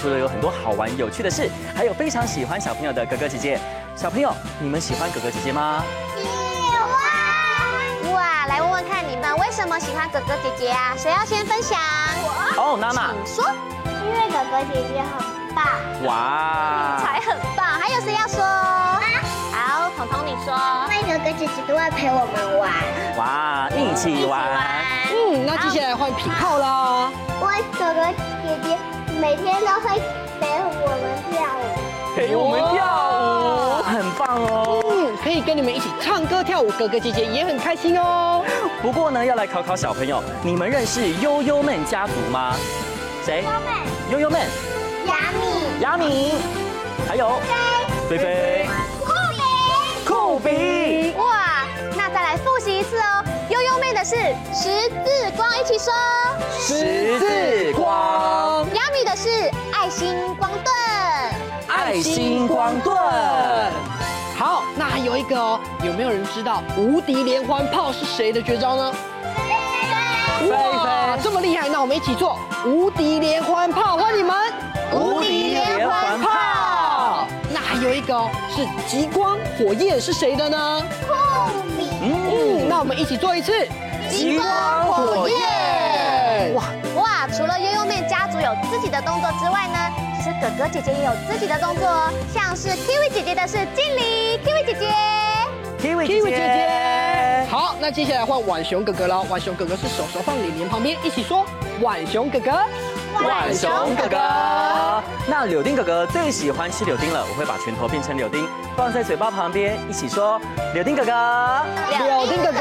除了有很多好玩有趣的事，还有非常喜欢小朋友的哥哥姐姐。小朋友，你们喜欢哥哥姐姐吗？喜欢。哇，来问问看你们为什么喜欢哥哥姐姐啊？谁要先分享？我。哦，娜娜。请说。因为哥哥姐姐很棒。哇。你才很棒，还有谁要说？啊。好，彤彤你说。因为哥哥姐姐都会陪我们玩。哇，一起玩。嗯，那接下来换品皓了。我哥哥姐姐。每天都会陪我们跳舞，陪我们跳舞，很棒哦。嗯，可以跟你们一起唱歌跳舞，哥哥姐姐也很开心哦。不过呢，要来考考小朋友，你们认识悠悠们家族吗？谁？悠悠们。雅米。雅米。还有。菲菲。酷比。酷比。哇，那再来复习一次哦。悠悠妹的是十字光，一起说。十字光。是爱心光盾，爱心光盾。好，那还有一个哦，有没有人知道无敌连环炮是谁的绝招呢？哇，这么厉害，那我们一起做无敌连环炮，欢迎你们。无敌连环炮。那还有一个哦，是极光火焰是谁的呢？酷比。嗯，那我们一起做一次极光火焰。哇哇，除了悠悠妹家族有自己的动作之外呢，其实哥哥姐姐也有自己的动作哦。像是 Kiwi 姐姐的是敬礼，Kiwi 姐姐，Kiwi 姐姐。好，那接下来换浣熊哥哥了。浣熊哥哥是手手放脸脸旁边，一起说浣熊哥哥。浣熊哥哥，那柳丁哥哥最喜欢吃柳丁了，我会把拳头变成柳丁，放在嘴巴旁边，一起说柳丁哥哥，柳丁哥哥。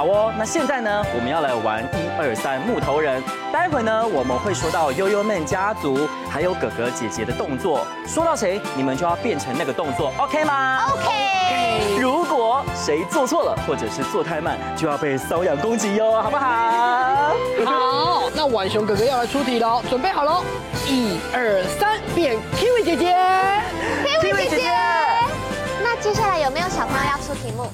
好哦，那现在呢，我们要来玩一二三木头人。待会呢，我们会说到悠悠们家族还有哥哥姐姐的动作，说到谁，你们就要变成那个动作，OK 吗？OK。如果谁做错了，或者是做太慢，就要被瘙痒攻击哟，好不好？好，那浣熊哥哥要来出题喽，准备好喽，一二三，变 Kiwi 姐姐，Kiwi 姐姐。那接下来有没有小朋友要出题目？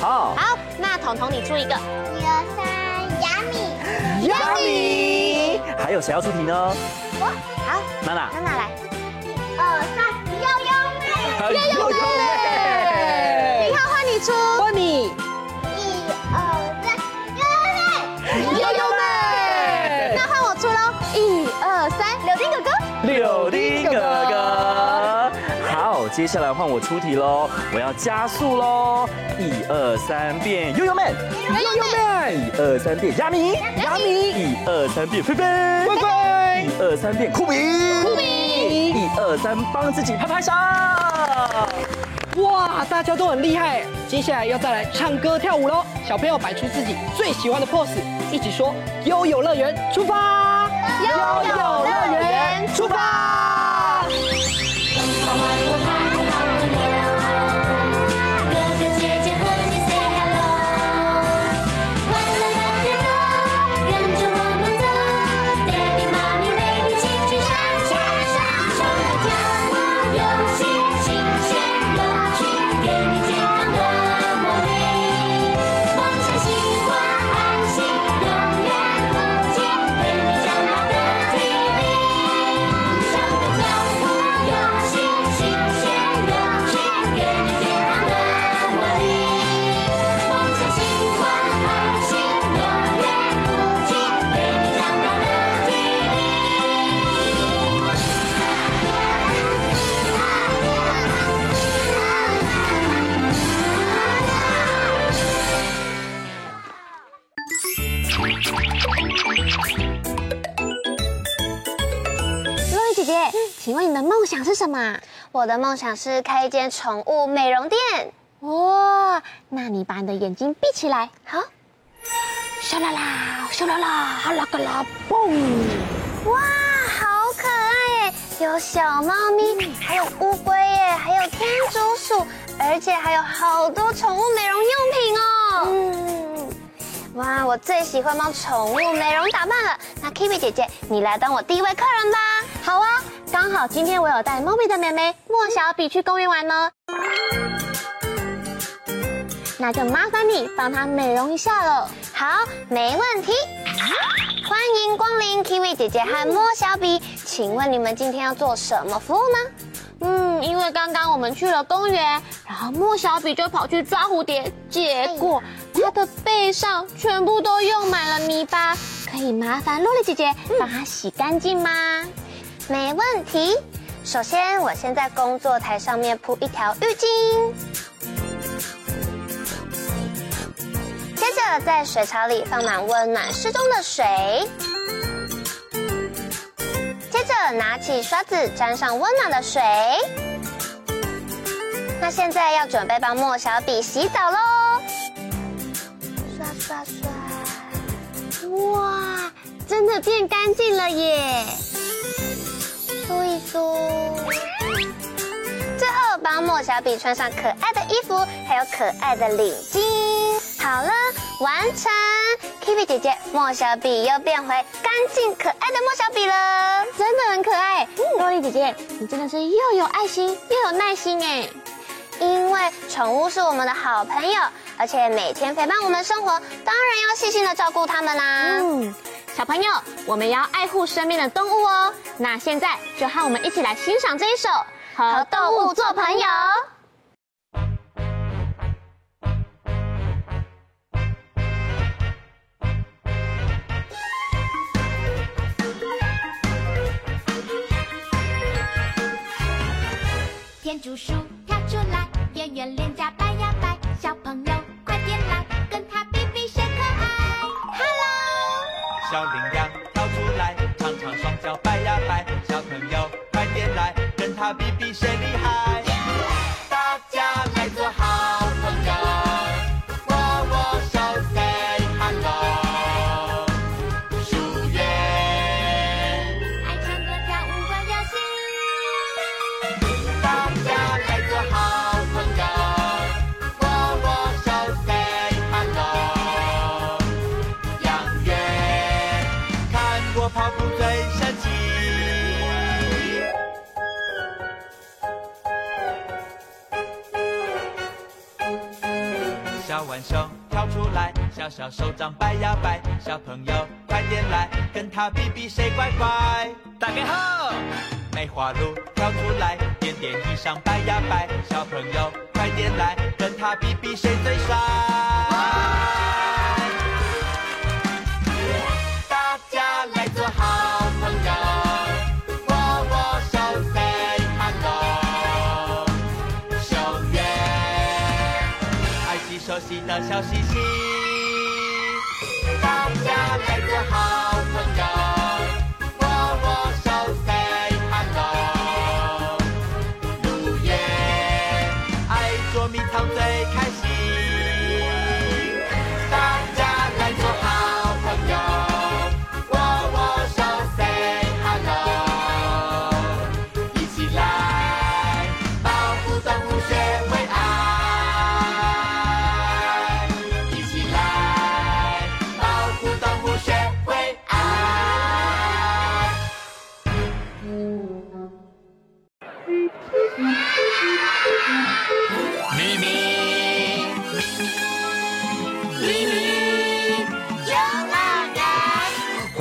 好，好，那彤彤你出一个，一二三，雅米，雅米。还有谁要出题呢？我，好，娜娜，娜娜来，一二三，悠悠妹，悠悠妹，一号换你出，换你，下来换我出题喽，我要加速喽，一二三变悠悠妹，悠悠妹，一二三变雅米，雅米，一二三变菲菲，菲菲，一二三变酷比，酷比，一二三帮自己拍拍手。哇，大家都很厉害！接下来要再来唱歌跳舞喽，小朋友摆出自己最喜欢的 pose，一起说“悠悠乐园出发”，悠悠乐园出发。洛丽姐姐，请问你的梦想是什么？我的梦想是开一间宠物美容店。哇，那你把你的眼睛闭起来，好。咻啦啦，咻啦啦，啦个啦，嘣！哇，好可爱耶！有小猫咪，还有乌龟耶，还有天竺鼠，而且还有好多宠物美容用品哦。嗯，哇，我最喜欢帮宠物美容打扮了。那 Kiwi 姐姐，你来当我第一位客人吧。好啊，刚好今天我有带猫咪的妹妹莫小比去公园玩呢。那就麻烦你帮她美容一下了。好，没问题。欢迎光临 Kiwi 姐姐和莫小比，请问你们今天要做什么服务呢？嗯，因为刚刚我们去了公园，然后莫小比就跑去抓蝴蝶，结果他的背上全部都用满了泥巴。可以麻烦洛丽姐姐帮他洗干净吗？没问题。首先，我先在工作台上面铺一条浴巾。接着在水槽里放满温暖适中的水，接着拿起刷子沾上温暖的水。那现在要准备帮莫小比洗澡喽！哇，真的变干净了耶！梳一梳，最后帮莫小比穿上可爱的衣服，还有可爱的领巾。好了，完成！Kiwi 姐姐，莫小比又变回干净可爱的莫小比了，真的很可爱。洛丽姐姐，你真的是又有爱心又有耐心哎！因为宠物是我们的好朋友，而且每天陪伴我们生活，当然要细心的照顾它们啦。嗯，小朋友，我们要爱护身边的动物哦。那现在就和我们一起来欣赏这一首《和动物做朋友》。天竺鼠跳出来，圆圆脸颊摆呀摆，小朋友小羚羊跳出来，长长双脚摆呀摆，小朋友快点来，跟他比比谁厉害。小小手掌摆呀摆，小朋友快点来，跟他比比谁乖乖。大家好，梅花鹿跳出来，点点衣裳摆呀摆，小朋友快点来，跟他比比谁最帅。大家来做好朋友，握握手，say hello。秀月，爱洗手洗的小星星。大家来做好朋友，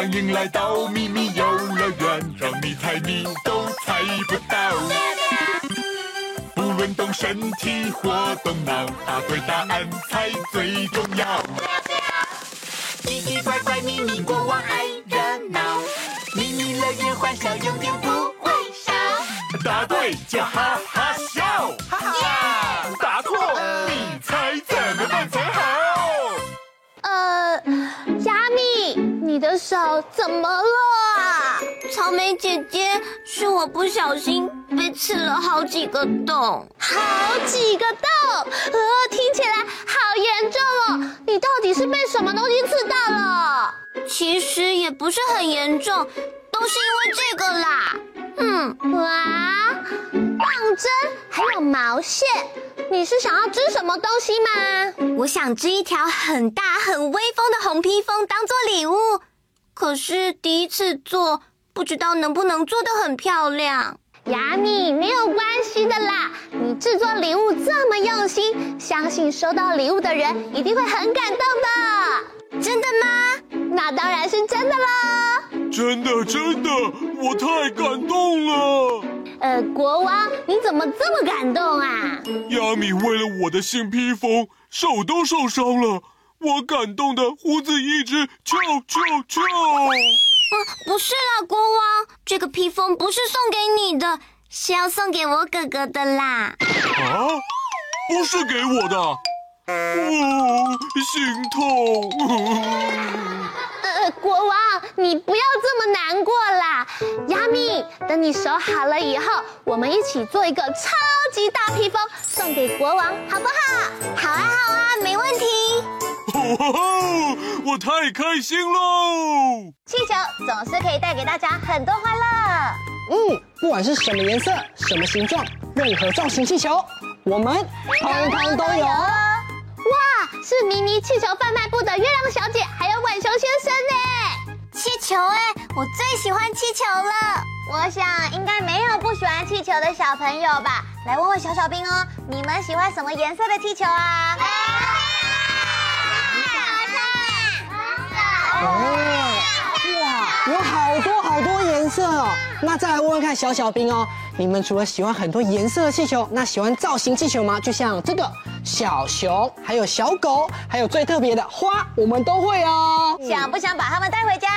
欢迎来到咪咪游乐园，让你猜谜都猜不到。不论动身体或动脑，答对答案才最重要。奇奇怪怪，咪咪国王爱热闹，咪咪乐园欢笑永远不会少。答对就哈哈笑，哈哈！答错，你猜怎么办才好？呃，虾米。的手怎么了啊？草莓姐姐，是我不小心被刺了好几个洞，好几个洞，呃，听起来好严重哦。你到底是被什么东西刺到了？其实也不是很严重，都是因为这个啦。嗯，哇，棒针还有毛线，你是想要织什么东西吗？我想织一条很大很威风的红披风当做礼物，可是第一次做，不知道能不能做得很漂亮。亚米，没有关系的啦，你制作礼物这么用心，相信收到礼物的人一定会很感动的。真的吗？那当然是真的啦。真的真的，我太感动了。呃，国王，你怎么这么感动啊？亚米为了我的新披风，手都受伤了，我感动的胡子一直翘翘翘。啊，不是啦，国王，这个披风不是送给你的，是要送给我哥哥的啦。啊，不是给我的，哦，心痛。呃，国王，你不要这么难过啦。亚米，等你手好了以后，我们一起做一个超级大披风送给国王，好不好？好啊，好啊，没问题。哦，我太开心喽！气球总是可以带给大家很多欢乐。嗯，不管是什么颜色、什么形状、任何造型气球，我们通通都有。迷你气球贩卖部的月亮小姐，还有浣熊先生呢！气球哎，我最喜欢气球了。我想应该没有不喜欢气球的小朋友吧？来问问小小兵哦，你们喜欢什么颜色的气球啊？红色、哦，哇，有好多好多颜色哦。那再来问问看小小兵哦，你们除了喜欢很多颜色的气球，那喜欢造型气球吗？就像这个。小熊，还有小狗，还有最特别的花，我们都会哦。想不想把它们带回家？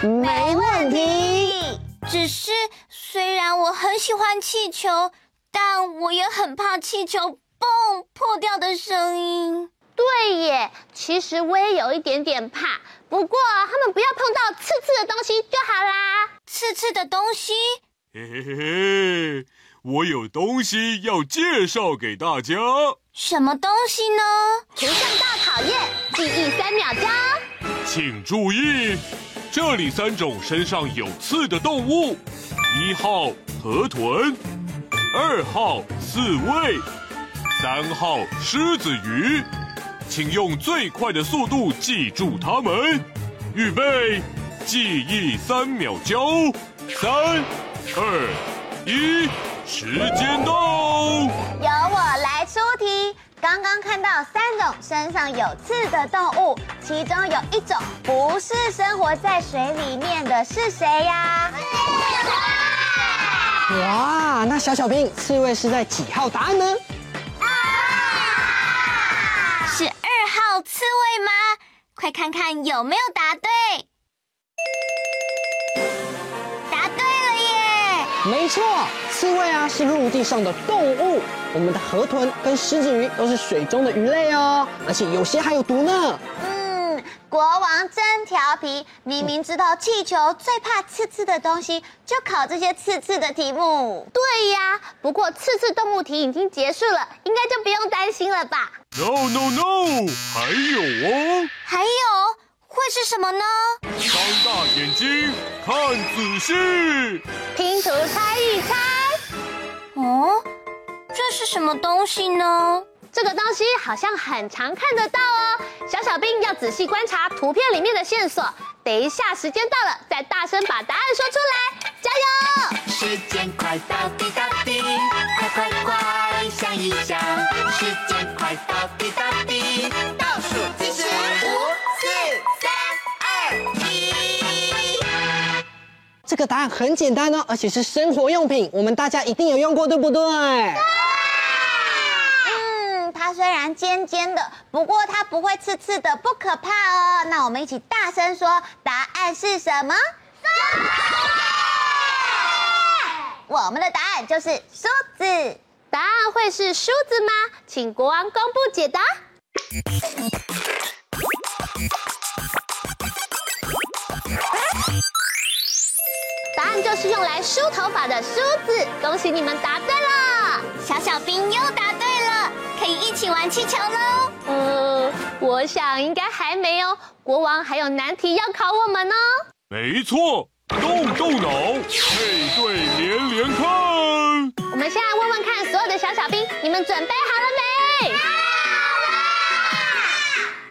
想，没问题。只是虽然我很喜欢气球，但我也很怕气球嘣破掉的声音。对耶，其实我也有一点点怕。不过他们不要碰到刺刺的东西就好啦。刺刺的东西？嘿嘿嘿嘿。我有东西要介绍给大家。什么东西呢？图像大考验，记忆三秒钟。请注意，这里三种身上有刺的动物：一号河豚，二号刺猬，三号狮子鱼。请用最快的速度记住它们。预备，记忆三秒钟，三、二、一。时间到，由我来出题。刚刚看到三种身上有刺的动物，其中有一种不是生活在水里面的，是谁呀？哇，那小小兵，刺猬是在几号答案呢？刺猬吗？快看看有没有答对。答对了耶没错，刺猬啊是陆地上的动物，我们的河豚跟狮子鱼都是水中的鱼类哦，而且有些还有毒呢。嗯，国王真调皮，明明知道气球最怕刺刺的东西，就考这些刺刺的题目。对呀，不过刺刺动物题已经结束了，应该就不用担心了吧？No No No，还有哦，还有。会是什么呢？张大眼睛，看仔细，拼图猜一猜。哦，这是什么东西呢？这个东西好像很常看得到哦。小小兵要仔细观察图片里面的线索。等一下，时间到了，再大声把答案说出来，加油！时间快到滴答滴，快快快想一想，时间快到滴答滴，倒数计时五。四、三、二、一这个答案很简单哦，而且是生活用品，我们大家一定有用过，对不对？嗯，它虽然尖尖的，不过它不会刺刺的，不可怕哦。那我们一起大声说，答案是什么？我们的答案就是梳子。答案会是梳子吗？请国王公布解答。答案就是用来梳头发的梳子。恭喜你们答对了，小小兵又答对了，可以一起玩气球喽。呃，我想应该还没有，国王还有难题要考我们呢。没错，动动脑，配对连连看。我们先来问问看，所有的小小兵，你们准备好了没？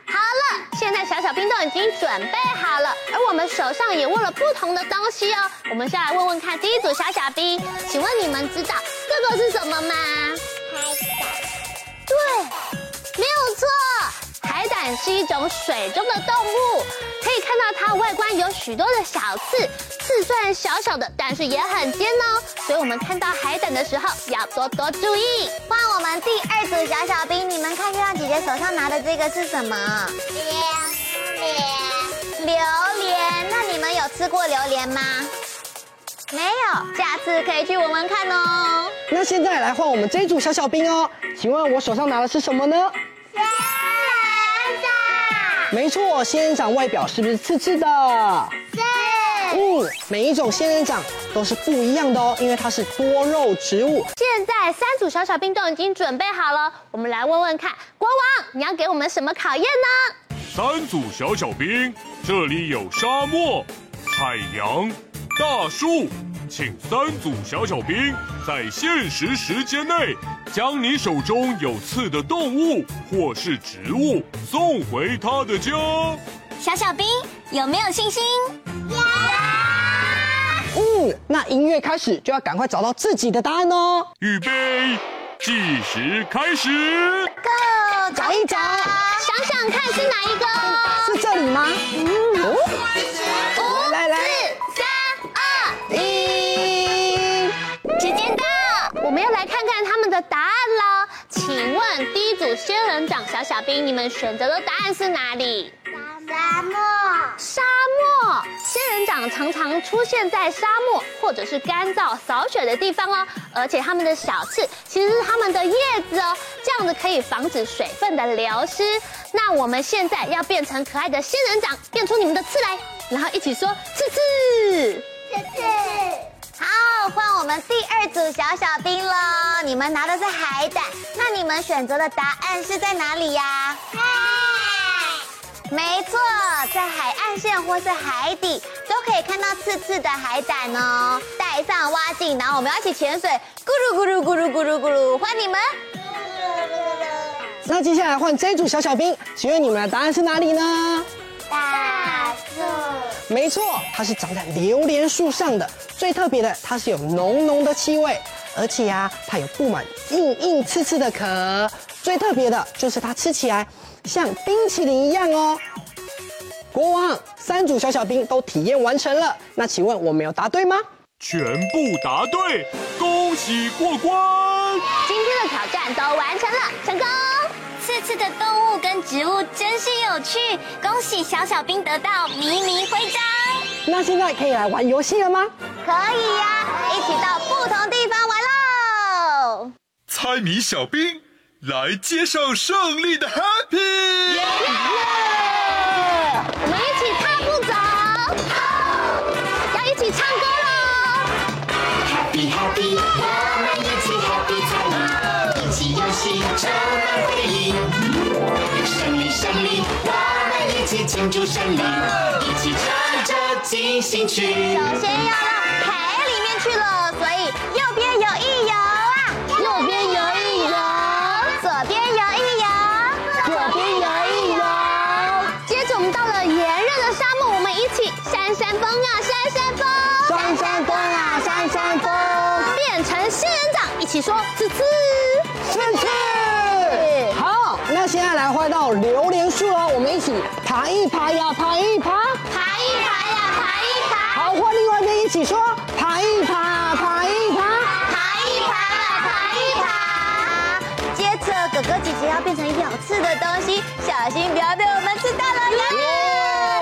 好了，现在小小兵都已经准备好了，而我们手上也握了不同的东西哦。我们先来问问看，第一组小小兵，请问你们知道这个是什么吗？对，没有错，海胆是一种水中的动物，可以看到它外观有许多的小刺，刺虽然小小的，但是也很尖哦。所以我们看到海胆的时候要多多注意。换我们第二组小小兵，你们看月亮姐姐手上拿的这个是什么？榴莲。榴莲，那你们有吃过榴莲吗？没有，下次可以去闻闻看哦。那现在来换我们这一组小小兵哦，请问我手上拿的是什么呢？没错，仙人掌外表是不是刺刺的？是。嗯，每一种仙人掌都是不一样的哦，因为它是多肉植物。现在三组小小兵都已经准备好了，我们来问问看，国王，你要给我们什么考验呢？三组小小兵，这里有沙漠、海洋、大树，请三组小小兵在限时时间内，将你手中有刺的动物或是植物送回他的家。小小兵有没有信心？有。嗯，那音乐开始就要赶快找到自己的答案哦。预备，计时开始。Go，找一找，想想看是哪一个？是这里吗？嗯，哦，仙人掌小小兵，你们选择的答案是哪里？沙漠。沙漠，仙人掌常常出现在沙漠或者是干燥少雪的地方哦，而且它们的小刺其实是它们的叶子哦，这样子可以防止水分的流失。那我们现在要变成可爱的仙人掌，变出你们的刺来，然后一起说刺刺刺刺。好，换我们第二组小小兵了，你们拿的是海胆，那你们选择的答案是在哪里呀？没错，在海岸线或是海底都可以看到刺刺的海胆哦。戴上蛙镜，然后我们要一起潜水，咕噜咕噜咕噜咕噜咕噜，换你们。那接下来换这一组小小兵，请问你们的答案是哪里呢？没错，它是长在榴莲树上的。最特别的，它是有浓浓的气味，而且呀、啊，它有布满硬硬刺刺的壳。最特别的就是它吃起来像冰淇淋一样哦。国王，三组小小兵都体验完成了，那请问我没有答对吗？全部答对，恭喜过关！今天的挑战都完成了，成功！刺刺的动物跟植物真是有趣，恭喜小小兵得到迷你徽章。那现在可以来玩游戏了吗？可以呀、啊，一起到不同地方玩喽！猜谜小兵。来接受胜利的 Happy！耶我们一起踏步走，要一起唱歌喽！Happy Happy，我们一起一起游戏充满回忆。胜利胜利，我们一起庆祝胜利，一起唱着进行曲。首先要让海里面去了，所以右边游一游啊，右边游一游。左边游一游，左边游一游。接着我们到了炎热的沙漠，我们一起扇扇风啊，扇扇风，扇扇风啊，扇扇风，变成仙人掌，一起说滋滋，刺刺。好，那现在来换到榴莲树哦，我们一起爬一爬呀，爬一爬，爬一爬呀，爬一爬。好，换另外一边一起说，爬一爬，爬一爬，爬一爬，爬一爬。接着哥哥姐姐要变成咬刺的东西，小心不要被我们吃到了呀！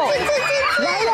刺刺刺刺，来了。